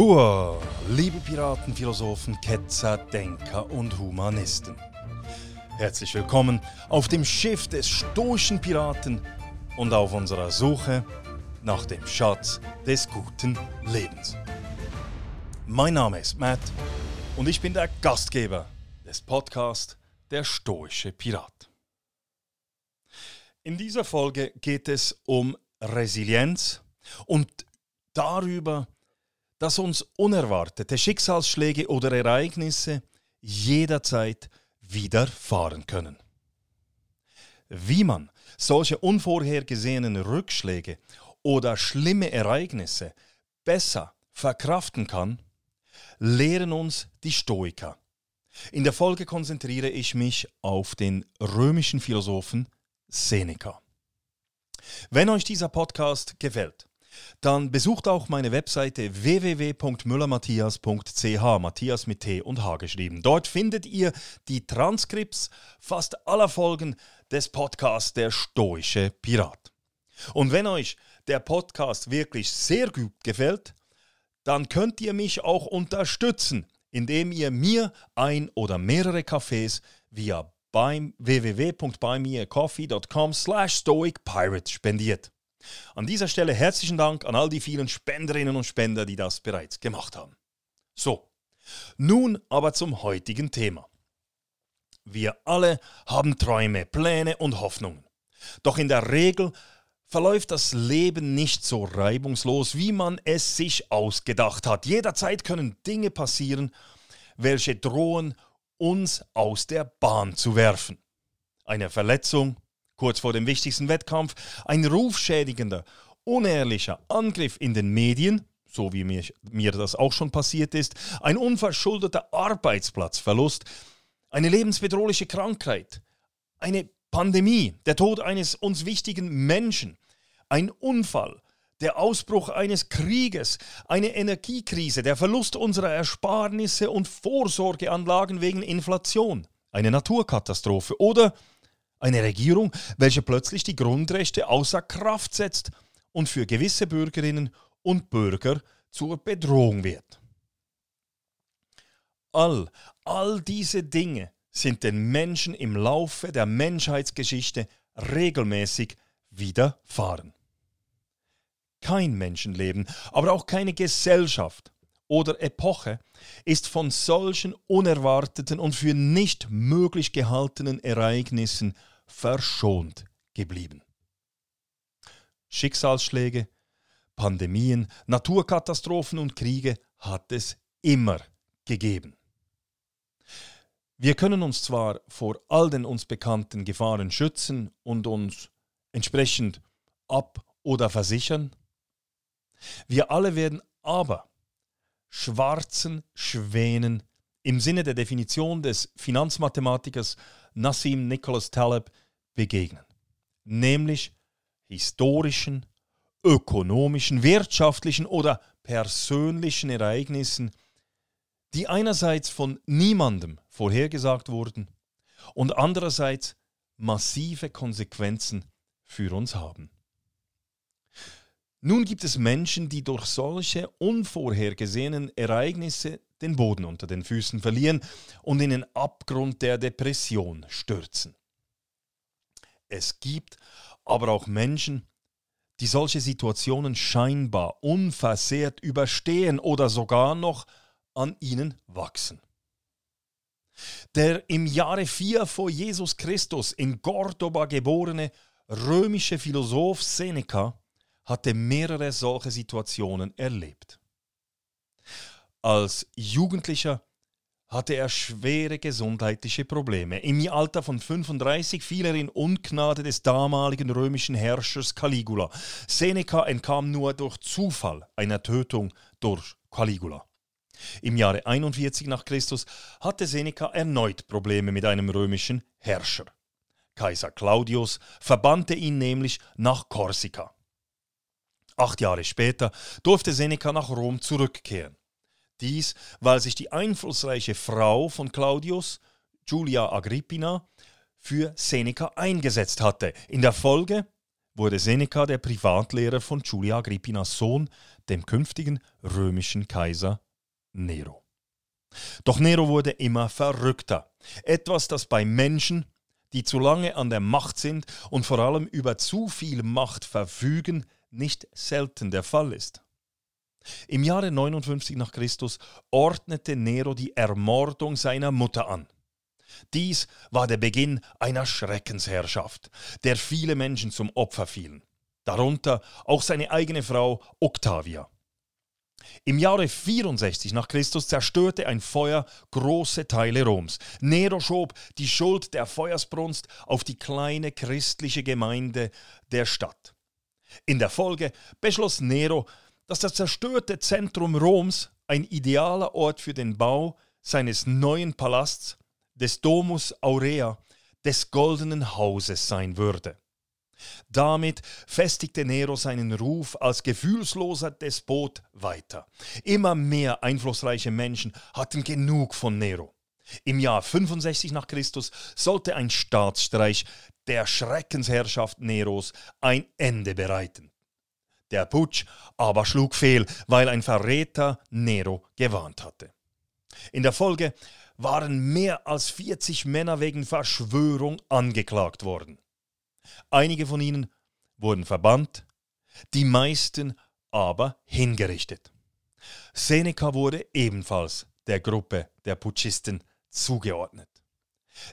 Hua, liebe Piraten, Philosophen, Ketzer, Denker und Humanisten. Herzlich willkommen auf dem Schiff des stoischen Piraten und auf unserer Suche nach dem Schatz des guten Lebens. Mein Name ist Matt und ich bin der Gastgeber des Podcasts Der stoische Pirat. In dieser Folge geht es um Resilienz und darüber, dass uns unerwartete Schicksalsschläge oder Ereignisse jederzeit widerfahren können. Wie man solche unvorhergesehenen Rückschläge oder schlimme Ereignisse besser verkraften kann, lehren uns die Stoiker. In der Folge konzentriere ich mich auf den römischen Philosophen Seneca. Wenn euch dieser Podcast gefällt, dann besucht auch meine Webseite www.müllermatthias.ch, Matthias mit T und H geschrieben. Dort findet ihr die Transkripts fast aller Folgen des Podcasts Der Stoische Pirat. Und wenn euch der Podcast wirklich sehr gut gefällt, dann könnt ihr mich auch unterstützen, indem ihr mir ein oder mehrere Kaffees via www.buymeacoffee.com slash stoicpirate spendiert. An dieser Stelle herzlichen Dank an all die vielen Spenderinnen und Spender, die das bereits gemacht haben. So, nun aber zum heutigen Thema. Wir alle haben Träume, Pläne und Hoffnungen. Doch in der Regel verläuft das Leben nicht so reibungslos, wie man es sich ausgedacht hat. Jederzeit können Dinge passieren, welche drohen, uns aus der Bahn zu werfen. Eine Verletzung, kurz vor dem wichtigsten Wettkampf, ein rufschädigender, unehrlicher Angriff in den Medien, so wie mir, mir das auch schon passiert ist, ein unverschuldeter Arbeitsplatzverlust, eine lebensbedrohliche Krankheit, eine Pandemie, der Tod eines uns wichtigen Menschen, ein Unfall, der Ausbruch eines Krieges, eine Energiekrise, der Verlust unserer Ersparnisse und Vorsorgeanlagen wegen Inflation, eine Naturkatastrophe oder eine Regierung, welche plötzlich die Grundrechte außer Kraft setzt und für gewisse Bürgerinnen und Bürger zur Bedrohung wird. All, all diese Dinge sind den Menschen im Laufe der Menschheitsgeschichte regelmäßig widerfahren. Kein Menschenleben, aber auch keine Gesellschaft oder Epoche ist von solchen unerwarteten und für nicht möglich gehaltenen Ereignissen verschont geblieben. Schicksalsschläge, Pandemien, Naturkatastrophen und Kriege hat es immer gegeben. Wir können uns zwar vor all den uns bekannten Gefahren schützen und uns entsprechend ab- oder versichern, wir alle werden aber schwarzen Schwänen im Sinne der Definition des Finanzmathematikers Nassim Nicholas Taleb begegnen, nämlich historischen, ökonomischen, wirtschaftlichen oder persönlichen Ereignissen, die einerseits von niemandem vorhergesagt wurden und andererseits massive Konsequenzen für uns haben. Nun gibt es Menschen, die durch solche unvorhergesehenen Ereignisse den Boden unter den Füßen verlieren und in den Abgrund der Depression stürzen. Es gibt aber auch Menschen, die solche Situationen scheinbar unversehrt überstehen oder sogar noch an ihnen wachsen. Der im Jahre 4 vor Jesus Christus in Cordoba geborene römische Philosoph Seneca hatte mehrere solche Situationen erlebt. Als Jugendlicher hatte er schwere gesundheitliche Probleme. Im Alter von 35 fiel er in Ungnade des damaligen römischen Herrschers Caligula. Seneca entkam nur durch Zufall einer Tötung durch Caligula. Im Jahre 41 nach Christus hatte Seneca erneut Probleme mit einem römischen Herrscher. Kaiser Claudius verbannte ihn nämlich nach Korsika. Acht Jahre später durfte Seneca nach Rom zurückkehren. Dies, weil sich die einflussreiche Frau von Claudius, Julia Agrippina, für Seneca eingesetzt hatte. In der Folge wurde Seneca der Privatlehrer von Julia Agrippinas Sohn, dem künftigen römischen Kaiser Nero. Doch Nero wurde immer verrückter. Etwas, das bei Menschen, die zu lange an der Macht sind und vor allem über zu viel Macht verfügen, nicht selten der Fall ist. Im Jahre 59 nach Christus ordnete Nero die Ermordung seiner Mutter an. Dies war der Beginn einer Schreckensherrschaft, der viele Menschen zum Opfer fielen, darunter auch seine eigene Frau Octavia. Im Jahre 64 nach Christus zerstörte ein Feuer große Teile Roms. Nero schob die Schuld der Feuersbrunst auf die kleine christliche Gemeinde der Stadt. In der Folge beschloss Nero, dass das zerstörte Zentrum Roms ein idealer Ort für den Bau seines neuen Palasts, des Domus Aurea, des goldenen Hauses sein würde. Damit festigte Nero seinen Ruf als gefühlsloser Despot weiter. Immer mehr einflussreiche Menschen hatten genug von Nero. Im Jahr 65 nach Christus sollte ein Staatsstreich der Schreckensherrschaft Neros ein Ende bereiten. Der Putsch aber schlug fehl, weil ein Verräter Nero gewarnt hatte. In der Folge waren mehr als 40 Männer wegen Verschwörung angeklagt worden. Einige von ihnen wurden verbannt, die meisten aber hingerichtet. Seneca wurde ebenfalls der Gruppe der Putschisten zugeordnet.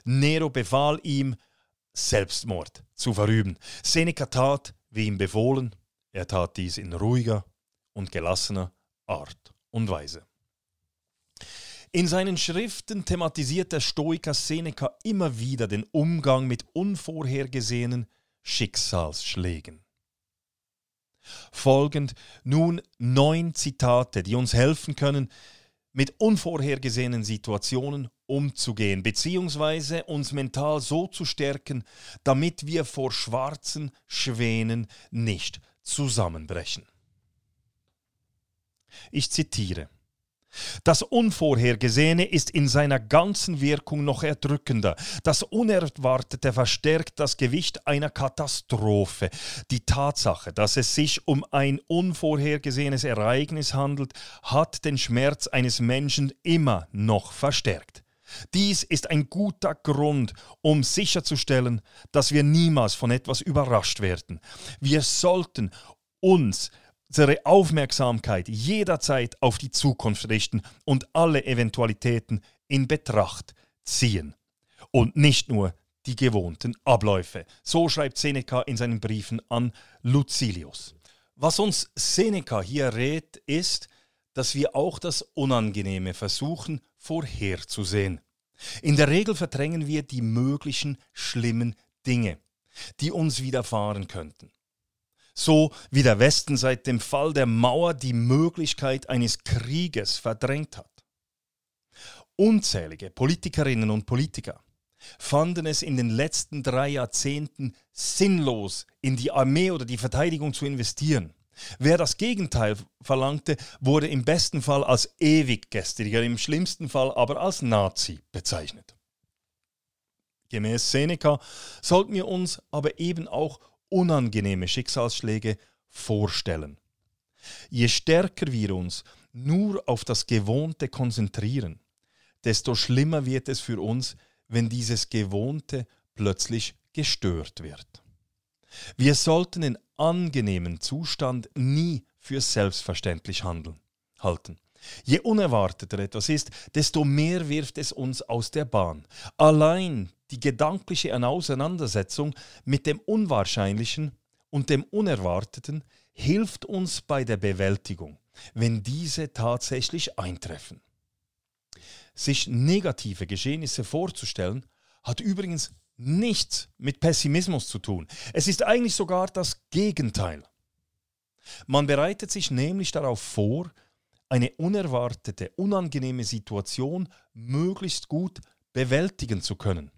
Nero befahl ihm, Selbstmord zu verüben. Seneca tat, wie ihm befohlen, er tat dies in ruhiger und gelassener Art und Weise. In seinen Schriften thematisiert der Stoiker Seneca immer wieder den Umgang mit unvorhergesehenen Schicksalsschlägen. Folgend nun neun Zitate, die uns helfen können, mit unvorhergesehenen Situationen umzugehen, beziehungsweise uns mental so zu stärken, damit wir vor schwarzen Schwänen nicht zusammenbrechen. Ich zitiere. Das Unvorhergesehene ist in seiner ganzen Wirkung noch erdrückender. Das Unerwartete verstärkt das Gewicht einer Katastrophe. Die Tatsache, dass es sich um ein unvorhergesehenes Ereignis handelt, hat den Schmerz eines Menschen immer noch verstärkt. Dies ist ein guter Grund, um sicherzustellen, dass wir niemals von etwas überrascht werden. Wir sollten uns unsere Aufmerksamkeit jederzeit auf die Zukunft richten und alle Eventualitäten in Betracht ziehen. Und nicht nur die gewohnten Abläufe. So schreibt Seneca in seinen Briefen an Lucilius. Was uns Seneca hier rät, ist, dass wir auch das Unangenehme versuchen vorherzusehen. In der Regel verdrängen wir die möglichen schlimmen Dinge, die uns widerfahren könnten so wie der Westen seit dem Fall der Mauer die Möglichkeit eines Krieges verdrängt hat. Unzählige Politikerinnen und Politiker fanden es in den letzten drei Jahrzehnten sinnlos, in die Armee oder die Verteidigung zu investieren. Wer das Gegenteil verlangte, wurde im besten Fall als Ewiggestriger, im schlimmsten Fall aber als Nazi bezeichnet. Gemäß Seneca sollten wir uns aber eben auch unangenehme Schicksalsschläge vorstellen. Je stärker wir uns nur auf das Gewohnte konzentrieren, desto schlimmer wird es für uns, wenn dieses Gewohnte plötzlich gestört wird. Wir sollten den angenehmen Zustand nie für selbstverständlich handeln, halten. Je unerwarteter etwas ist, desto mehr wirft es uns aus der Bahn. Allein die gedankliche Auseinandersetzung mit dem Unwahrscheinlichen und dem Unerwarteten hilft uns bei der Bewältigung, wenn diese tatsächlich eintreffen. Sich negative Geschehnisse vorzustellen, hat übrigens nichts mit Pessimismus zu tun. Es ist eigentlich sogar das Gegenteil. Man bereitet sich nämlich darauf vor, eine unerwartete, unangenehme Situation möglichst gut bewältigen zu können.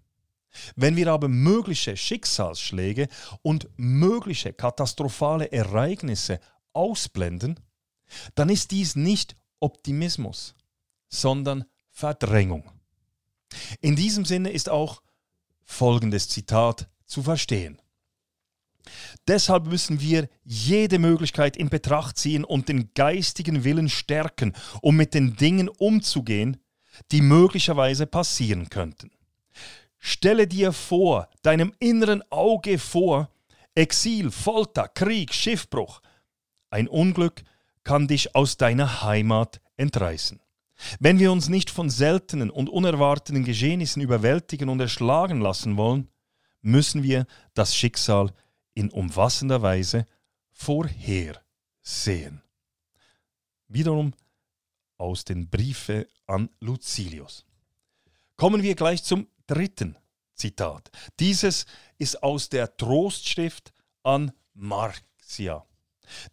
Wenn wir aber mögliche Schicksalsschläge und mögliche katastrophale Ereignisse ausblenden, dann ist dies nicht Optimismus, sondern Verdrängung. In diesem Sinne ist auch folgendes Zitat zu verstehen. Deshalb müssen wir jede Möglichkeit in Betracht ziehen und den geistigen Willen stärken, um mit den Dingen umzugehen, die möglicherweise passieren könnten. Stelle dir vor, deinem inneren Auge vor, Exil, Folter, Krieg, Schiffbruch. Ein Unglück kann dich aus deiner Heimat entreißen. Wenn wir uns nicht von seltenen und unerwarteten Geschehnissen überwältigen und erschlagen lassen wollen, müssen wir das Schicksal in umfassender Weise vorhersehen. Wiederum aus den Briefe an Lucilius. Kommen wir gleich zum dritten Zitat. Dieses ist aus der Trostschrift an Marcia.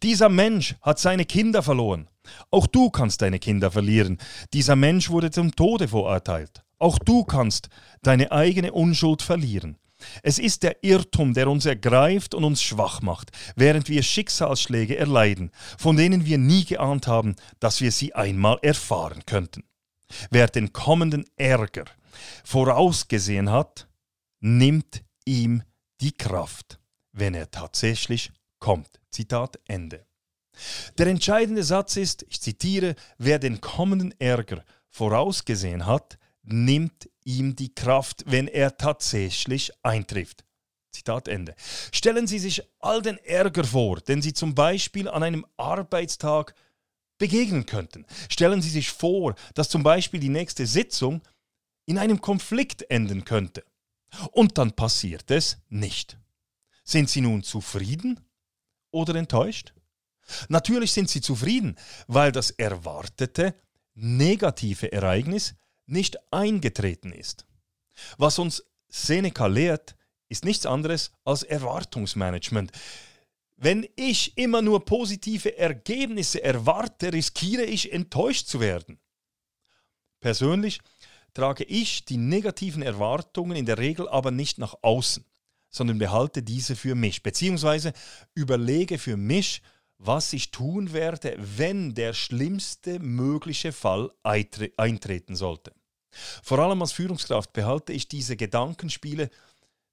Dieser Mensch hat seine Kinder verloren. Auch du kannst deine Kinder verlieren. Dieser Mensch wurde zum Tode verurteilt. Auch du kannst deine eigene Unschuld verlieren. Es ist der Irrtum, der uns ergreift und uns schwach macht, während wir Schicksalsschläge erleiden, von denen wir nie geahnt haben, dass wir sie einmal erfahren könnten. Wer den kommenden Ärger vorausgesehen hat, nimmt ihm die Kraft, wenn er tatsächlich kommt. Zitat Ende. Der entscheidende Satz ist, ich zitiere, wer den kommenden Ärger vorausgesehen hat, nimmt ihm die Kraft, wenn er tatsächlich eintrifft. Zitat Ende. Stellen Sie sich all den Ärger vor, den Sie zum Beispiel an einem Arbeitstag begegnen könnten. Stellen Sie sich vor, dass zum Beispiel die nächste Sitzung in einem Konflikt enden könnte. Und dann passiert es nicht. Sind Sie nun zufrieden oder enttäuscht? Natürlich sind Sie zufrieden, weil das erwartete negative Ereignis nicht eingetreten ist. Was uns Seneca lehrt, ist nichts anderes als Erwartungsmanagement. Wenn ich immer nur positive Ergebnisse erwarte, riskiere ich enttäuscht zu werden. Persönlich trage ich die negativen Erwartungen in der Regel aber nicht nach außen, sondern behalte diese für mich, beziehungsweise überlege für mich, was ich tun werde, wenn der schlimmste mögliche Fall eintreten sollte. Vor allem als Führungskraft behalte ich diese Gedankenspiele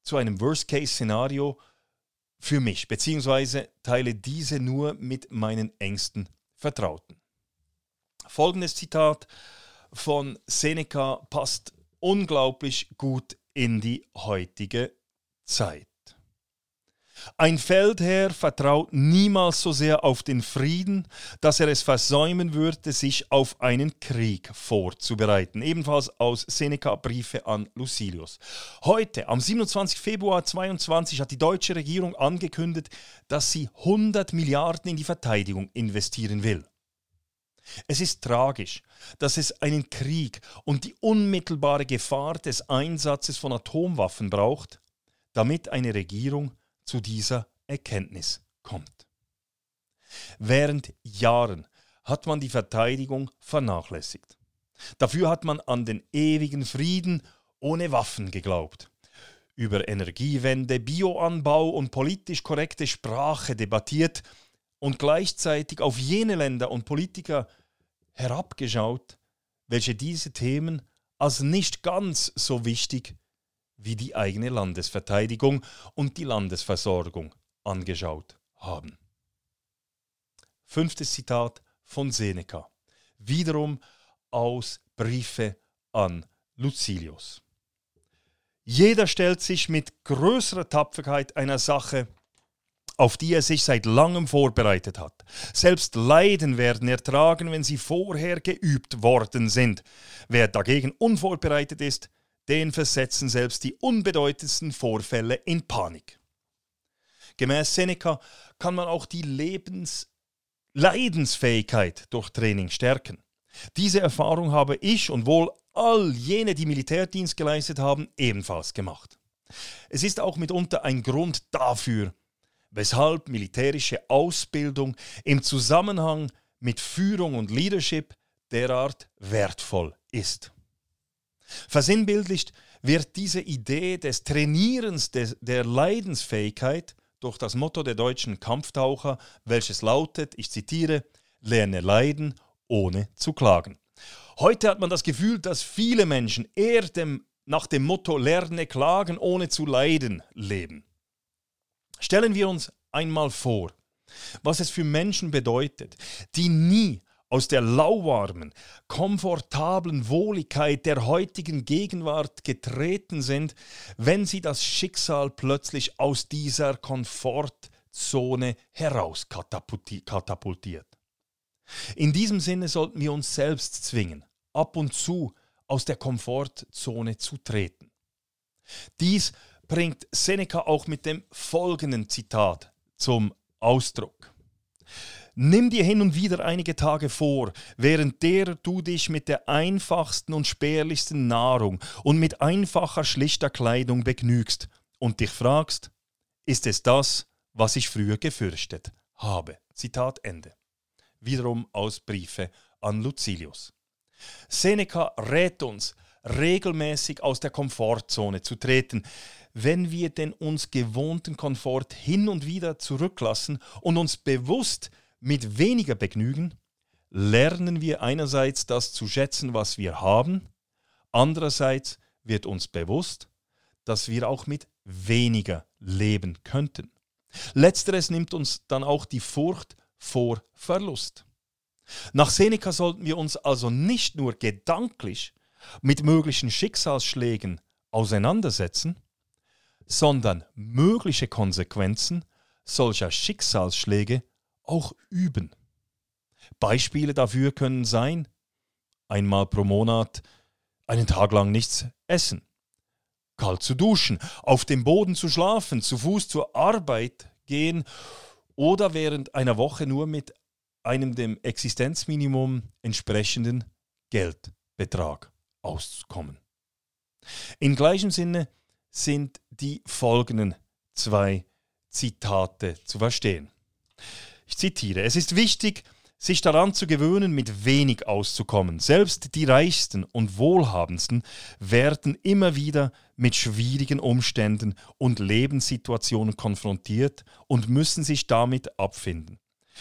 zu einem Worst-Case-Szenario für mich, beziehungsweise teile diese nur mit meinen engsten Vertrauten. Folgendes Zitat von Seneca passt unglaublich gut in die heutige Zeit. Ein Feldherr vertraut niemals so sehr auf den Frieden, dass er es versäumen würde, sich auf einen Krieg vorzubereiten. Ebenfalls aus Seneca Briefe an Lucilius. Heute, am 27. Februar 2022, hat die deutsche Regierung angekündigt, dass sie 100 Milliarden in die Verteidigung investieren will. Es ist tragisch, dass es einen Krieg und die unmittelbare Gefahr des Einsatzes von Atomwaffen braucht, damit eine Regierung zu dieser Erkenntnis kommt. Während Jahren hat man die Verteidigung vernachlässigt. Dafür hat man an den ewigen Frieden ohne Waffen geglaubt, über Energiewende, Bioanbau und politisch korrekte Sprache debattiert und gleichzeitig auf jene Länder und Politiker herabgeschaut, welche diese Themen als nicht ganz so wichtig wie die eigene Landesverteidigung und die Landesversorgung angeschaut haben. Fünftes Zitat von Seneca, wiederum aus Briefe an Lucilius. Jeder stellt sich mit größerer Tapferkeit einer Sache, auf die er sich seit langem vorbereitet hat. Selbst Leiden werden ertragen, wenn sie vorher geübt worden sind. Wer dagegen unvorbereitet ist, den versetzen selbst die unbedeutendsten Vorfälle in Panik. Gemäß Seneca kann man auch die Lebensleidensfähigkeit durch Training stärken. Diese Erfahrung habe ich und wohl all jene, die Militärdienst geleistet haben, ebenfalls gemacht. Es ist auch mitunter ein Grund dafür, weshalb militärische Ausbildung im Zusammenhang mit Führung und Leadership derart wertvoll ist. Versinnbildlicht wird diese Idee des Trainierens des, der Leidensfähigkeit durch das Motto der deutschen Kampftaucher, welches lautet, ich zitiere, lerne leiden, ohne zu klagen. Heute hat man das Gefühl, dass viele Menschen eher dem, nach dem Motto lerne klagen, ohne zu leiden leben. Stellen wir uns einmal vor, was es für Menschen bedeutet, die nie aus der lauwarmen, komfortablen Wohligkeit der heutigen Gegenwart getreten sind, wenn sie das Schicksal plötzlich aus dieser Komfortzone heraus katapultiert. In diesem Sinne sollten wir uns selbst zwingen, ab und zu aus der Komfortzone zu treten. Dies bringt Seneca auch mit dem folgenden Zitat zum Ausdruck. Nimm dir hin und wieder einige Tage vor, während der du dich mit der einfachsten und spärlichsten Nahrung und mit einfacher, schlichter Kleidung begnügst und dich fragst, ist es das, was ich früher gefürchtet habe? Zitat Ende. Wiederum aus Briefe an Lucilius. Seneca rät uns, regelmäßig aus der Komfortzone zu treten, wenn wir den uns gewohnten Komfort hin und wieder zurücklassen und uns bewusst mit weniger begnügen, lernen wir einerseits das zu schätzen, was wir haben, andererseits wird uns bewusst, dass wir auch mit weniger leben könnten. Letzteres nimmt uns dann auch die Furcht vor Verlust. Nach Seneca sollten wir uns also nicht nur gedanklich mit möglichen Schicksalsschlägen auseinandersetzen, sondern mögliche Konsequenzen solcher Schicksalsschläge auch üben. Beispiele dafür können sein, einmal pro Monat einen Tag lang nichts essen, kalt zu duschen, auf dem Boden zu schlafen, zu Fuß zur Arbeit gehen oder während einer Woche nur mit einem dem Existenzminimum entsprechenden Geldbetrag auszukommen. In gleichem Sinne sind die folgenden zwei Zitate zu verstehen. Ich zitiere, es ist wichtig, sich daran zu gewöhnen, mit wenig auszukommen. Selbst die Reichsten und Wohlhabendsten werden immer wieder mit schwierigen Umständen und Lebenssituationen konfrontiert und müssen sich damit abfinden.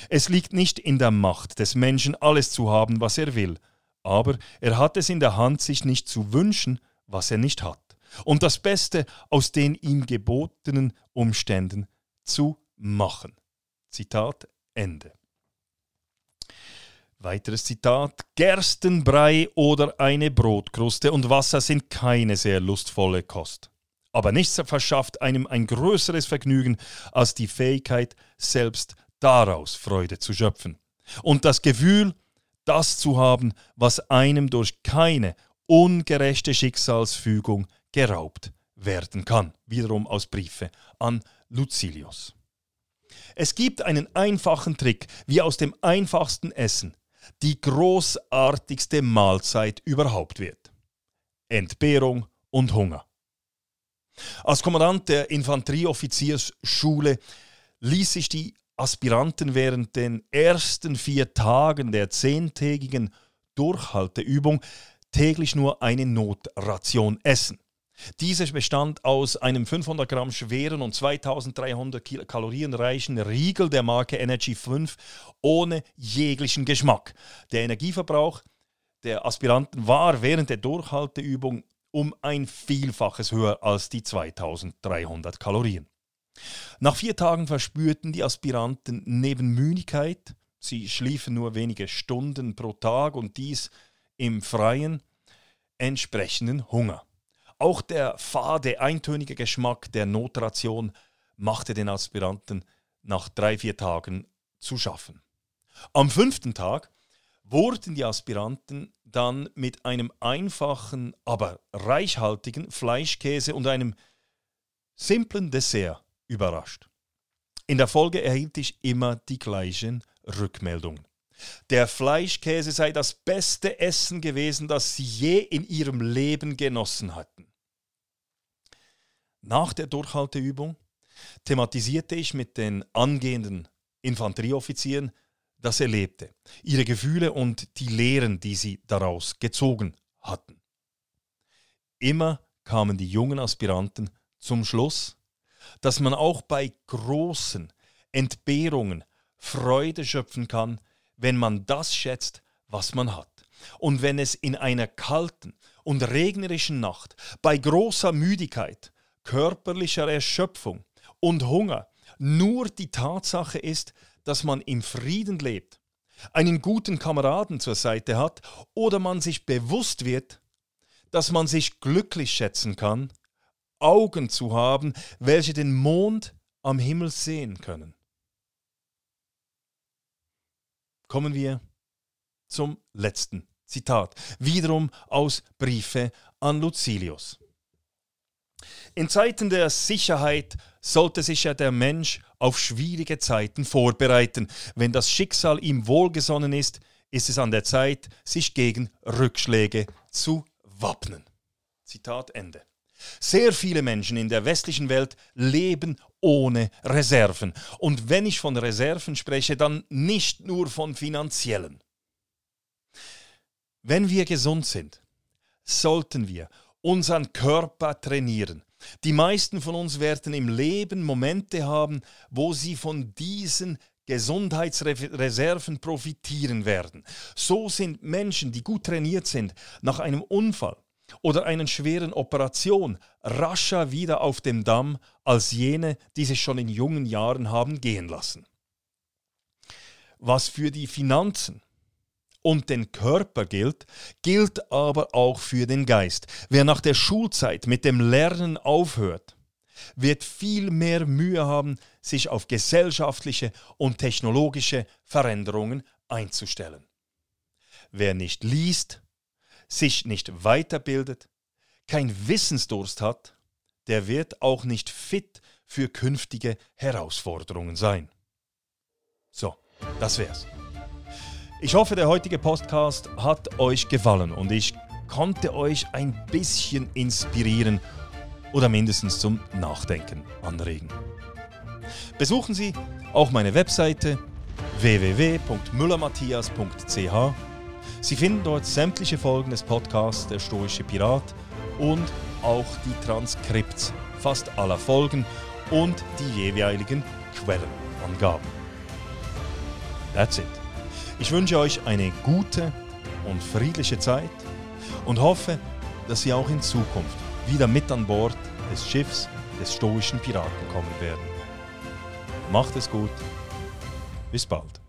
Es liegt nicht in der Macht des Menschen, alles zu haben, was er will, aber er hat es in der Hand, sich nicht zu wünschen, was er nicht hat und das Beste aus den ihm gebotenen Umständen zu machen. Zitat Ende. Weiteres Zitat. Gerstenbrei oder eine Brotkruste und Wasser sind keine sehr lustvolle Kost. Aber nichts verschafft einem ein größeres Vergnügen als die Fähigkeit, selbst daraus Freude zu schöpfen. Und das Gefühl, das zu haben, was einem durch keine ungerechte Schicksalsfügung geraubt werden kann. Wiederum aus Briefe an Lucilius. Es gibt einen einfachen Trick, wie aus dem einfachsten Essen die großartigste Mahlzeit überhaupt wird. Entbehrung und Hunger. Als Kommandant der Infanterieoffiziersschule ließ sich die Aspiranten während den ersten vier Tagen der zehntägigen Durchhalteübung täglich nur eine Notration essen. Diese bestand aus einem 500 Gramm schweren und 2300 Kalorien reichen Riegel der Marke Energy 5 ohne jeglichen Geschmack. Der Energieverbrauch der Aspiranten war während der Durchhalteübung um ein Vielfaches höher als die 2300 Kalorien. Nach vier Tagen verspürten die Aspiranten neben Müdigkeit, sie schliefen nur wenige Stunden pro Tag und dies im Freien, entsprechenden Hunger. Auch der fade, eintönige Geschmack der Notration machte den Aspiranten nach drei, vier Tagen zu schaffen. Am fünften Tag wurden die Aspiranten dann mit einem einfachen, aber reichhaltigen Fleischkäse und einem simplen Dessert überrascht. In der Folge erhielt ich immer die gleichen Rückmeldungen. Der Fleischkäse sei das beste Essen gewesen, das sie je in ihrem Leben genossen hatten. Nach der Durchhalteübung thematisierte ich mit den angehenden Infanterieoffizieren das Erlebte, ihre Gefühle und die Lehren, die sie daraus gezogen hatten. Immer kamen die jungen Aspiranten zum Schluss, dass man auch bei großen Entbehrungen Freude schöpfen kann, wenn man das schätzt, was man hat. Und wenn es in einer kalten und regnerischen Nacht bei großer Müdigkeit, körperlicher Erschöpfung und Hunger nur die Tatsache ist, dass man im Frieden lebt, einen guten Kameraden zur Seite hat oder man sich bewusst wird, dass man sich glücklich schätzen kann, Augen zu haben, welche den Mond am Himmel sehen können. Kommen wir zum letzten Zitat, wiederum aus Briefe an Lucilius. In Zeiten der Sicherheit sollte sich ja der Mensch auf schwierige Zeiten vorbereiten. Wenn das Schicksal ihm wohlgesonnen ist, ist es an der Zeit, sich gegen Rückschläge zu wappnen. Zitat Ende. Sehr viele Menschen in der westlichen Welt leben ohne Reserven. Und wenn ich von Reserven spreche, dann nicht nur von finanziellen. Wenn wir gesund sind, sollten wir unseren Körper trainieren. Die meisten von uns werden im Leben Momente haben, wo sie von diesen Gesundheitsreserven profitieren werden. So sind Menschen, die gut trainiert sind, nach einem Unfall oder einer schweren Operation rascher wieder auf dem Damm als jene, die sich schon in jungen Jahren haben gehen lassen. Was für die Finanzen und den Körper gilt, gilt aber auch für den Geist. Wer nach der Schulzeit mit dem Lernen aufhört, wird viel mehr Mühe haben, sich auf gesellschaftliche und technologische Veränderungen einzustellen. Wer nicht liest, sich nicht weiterbildet, kein Wissensdurst hat, der wird auch nicht fit für künftige Herausforderungen sein. So, das wär's. Ich hoffe, der heutige Podcast hat euch gefallen und ich konnte euch ein bisschen inspirieren oder mindestens zum Nachdenken anregen. Besuchen Sie auch meine Webseite www.müllermatthias.ch Sie finden dort sämtliche Folgen des Podcasts Der Stoische Pirat und auch die Transkripts fast aller Folgen und die jeweiligen Quellenangaben. That's it. Ich wünsche euch eine gute und friedliche Zeit und hoffe, dass Sie auch in Zukunft wieder mit an Bord des Schiffs des stoischen Piraten kommen werden. Macht es gut. Bis bald.